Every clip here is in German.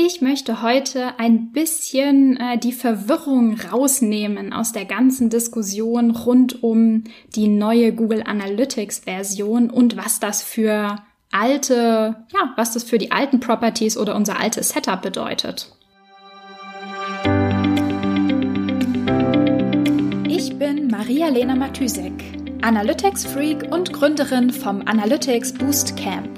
Ich möchte heute ein bisschen äh, die Verwirrung rausnehmen aus der ganzen Diskussion rund um die neue Google Analytics Version und was das für alte, ja, was das für die alten Properties oder unser altes Setup bedeutet. Ich bin Maria-Lena Matysek, Analytics-Freak und Gründerin vom Analytics Boost Camp.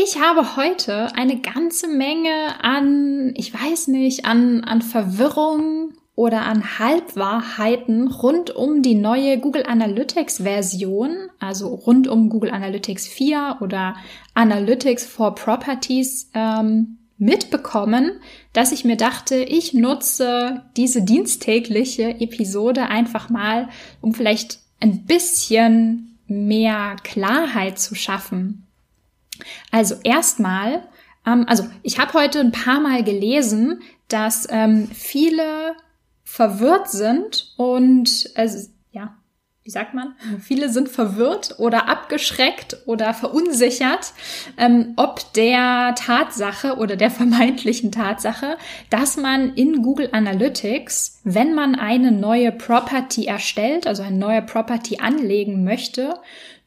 Ich habe heute eine ganze Menge an, ich weiß nicht, an, an Verwirrung oder an Halbwahrheiten rund um die neue Google Analytics Version, also rund um Google Analytics 4 oder Analytics for Properties ähm, mitbekommen, dass ich mir dachte, ich nutze diese diensttägliche Episode einfach mal, um vielleicht ein bisschen mehr Klarheit zu schaffen also erstmal, ähm, also ich habe heute ein paar Mal gelesen, dass ähm, viele verwirrt sind und also, ja, wie sagt man? Viele sind verwirrt oder abgeschreckt oder verunsichert, ähm, ob der Tatsache oder der vermeintlichen Tatsache, dass man in Google Analytics, wenn man eine neue Property erstellt, also eine neue Property anlegen möchte,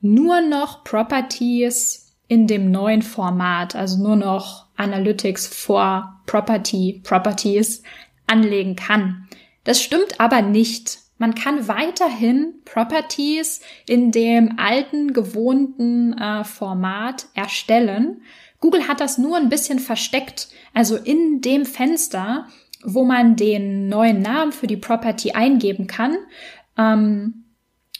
nur noch Properties in dem neuen Format, also nur noch Analytics for Property, Properties anlegen kann. Das stimmt aber nicht. Man kann weiterhin Properties in dem alten, gewohnten äh, Format erstellen. Google hat das nur ein bisschen versteckt. Also in dem Fenster, wo man den neuen Namen für die Property eingeben kann, ähm,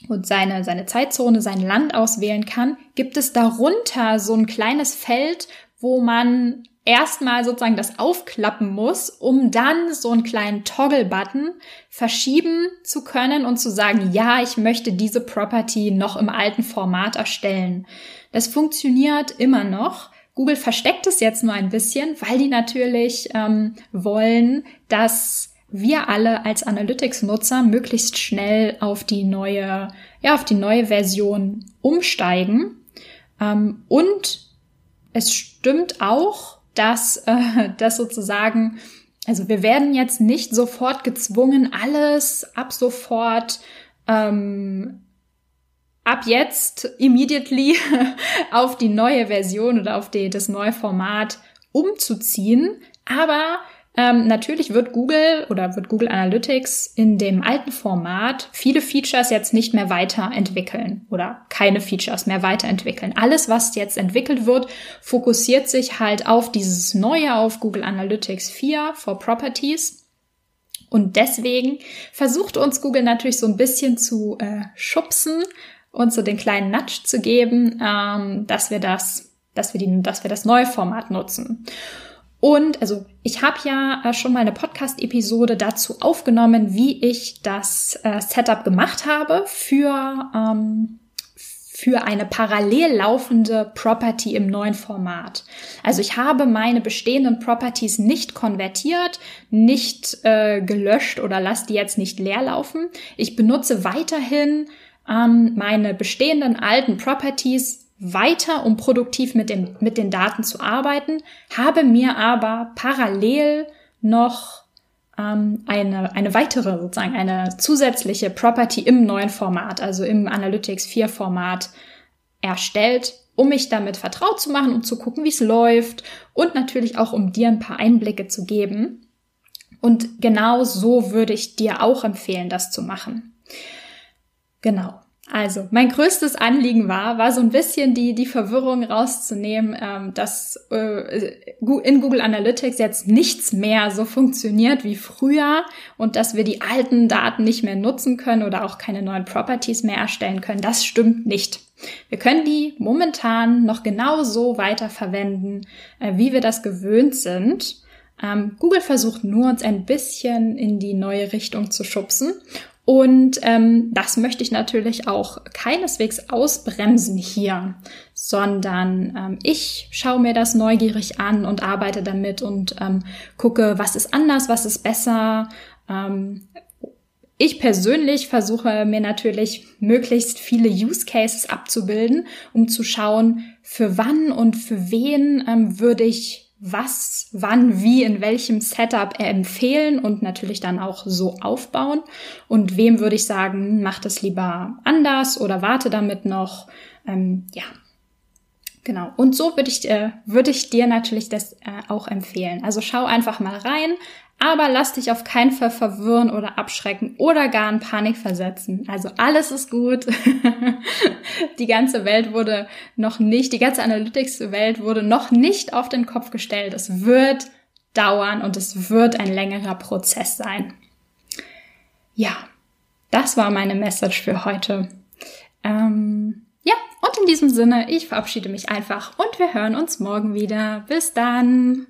und seine, seine Zeitzone, sein Land auswählen kann, gibt es darunter so ein kleines Feld, wo man erstmal sozusagen das aufklappen muss, um dann so einen kleinen Toggle-Button verschieben zu können und zu sagen, ja, ich möchte diese Property noch im alten Format erstellen. Das funktioniert immer noch. Google versteckt es jetzt nur ein bisschen, weil die natürlich ähm, wollen, dass wir alle als Analytics-Nutzer möglichst schnell auf die neue, ja, auf die neue Version umsteigen. Ähm, und es stimmt auch, dass, äh, dass sozusagen, also wir werden jetzt nicht sofort gezwungen, alles ab sofort ähm, ab jetzt immediately auf die neue Version oder auf die, das neue Format umzuziehen. Aber ähm, natürlich wird Google oder wird Google Analytics in dem alten Format viele Features jetzt nicht mehr weiterentwickeln oder keine Features mehr weiterentwickeln. Alles, was jetzt entwickelt wird, fokussiert sich halt auf dieses neue, auf Google Analytics 4 for Properties. Und deswegen versucht uns Google natürlich so ein bisschen zu äh, schubsen und so den kleinen Nudge zu geben, ähm, dass wir das, dass wir die, dass wir das neue Format nutzen. Und also ich habe ja äh, schon mal eine Podcast-Episode dazu aufgenommen, wie ich das äh, Setup gemacht habe für, ähm, für eine parallel laufende Property im neuen Format. Also ich habe meine bestehenden Properties nicht konvertiert, nicht äh, gelöscht oder lasse die jetzt nicht leer laufen. Ich benutze weiterhin ähm, meine bestehenden alten Properties weiter, um produktiv mit den, mit den Daten zu arbeiten, habe mir aber parallel noch ähm, eine, eine weitere, sozusagen eine zusätzliche Property im neuen Format, also im Analytics 4 Format erstellt, um mich damit vertraut zu machen und zu gucken, wie es läuft und natürlich auch, um dir ein paar Einblicke zu geben. Und genau so würde ich dir auch empfehlen, das zu machen. Genau. Also, mein größtes Anliegen war, war so ein bisschen die, die Verwirrung rauszunehmen, ähm, dass äh, in Google Analytics jetzt nichts mehr so funktioniert wie früher und dass wir die alten Daten nicht mehr nutzen können oder auch keine neuen Properties mehr erstellen können. Das stimmt nicht. Wir können die momentan noch genauso weiterverwenden, äh, wie wir das gewöhnt sind. Ähm, Google versucht nur, uns ein bisschen in die neue Richtung zu schubsen. Und ähm, das möchte ich natürlich auch keineswegs ausbremsen hier, sondern ähm, ich schaue mir das neugierig an und arbeite damit und ähm, gucke, was ist anders, was ist besser. Ähm, ich persönlich versuche mir natürlich möglichst viele Use Cases abzubilden, um zu schauen, für wann und für wen ähm, würde ich was, wann, wie, in welchem Setup empfehlen und natürlich dann auch so aufbauen. Und wem würde ich sagen, mach das lieber anders oder warte damit noch. Ähm, ja, Genau. Und so würde ich, äh, würde ich dir natürlich das äh, auch empfehlen. Also schau einfach mal rein, aber lass dich auf keinen Fall verwirren oder abschrecken oder gar in Panik versetzen. Also alles ist gut. die ganze Welt wurde noch nicht, die ganze Analytics-Welt wurde noch nicht auf den Kopf gestellt. Es wird dauern und es wird ein längerer Prozess sein. Ja, das war meine Message für heute. Ähm, ja, und in diesem Sinne, ich verabschiede mich einfach und wir hören uns morgen wieder. Bis dann!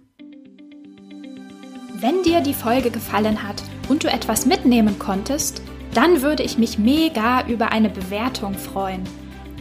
Wenn dir die Folge gefallen hat und du etwas mitnehmen konntest, dann würde ich mich mega über eine Bewertung freuen.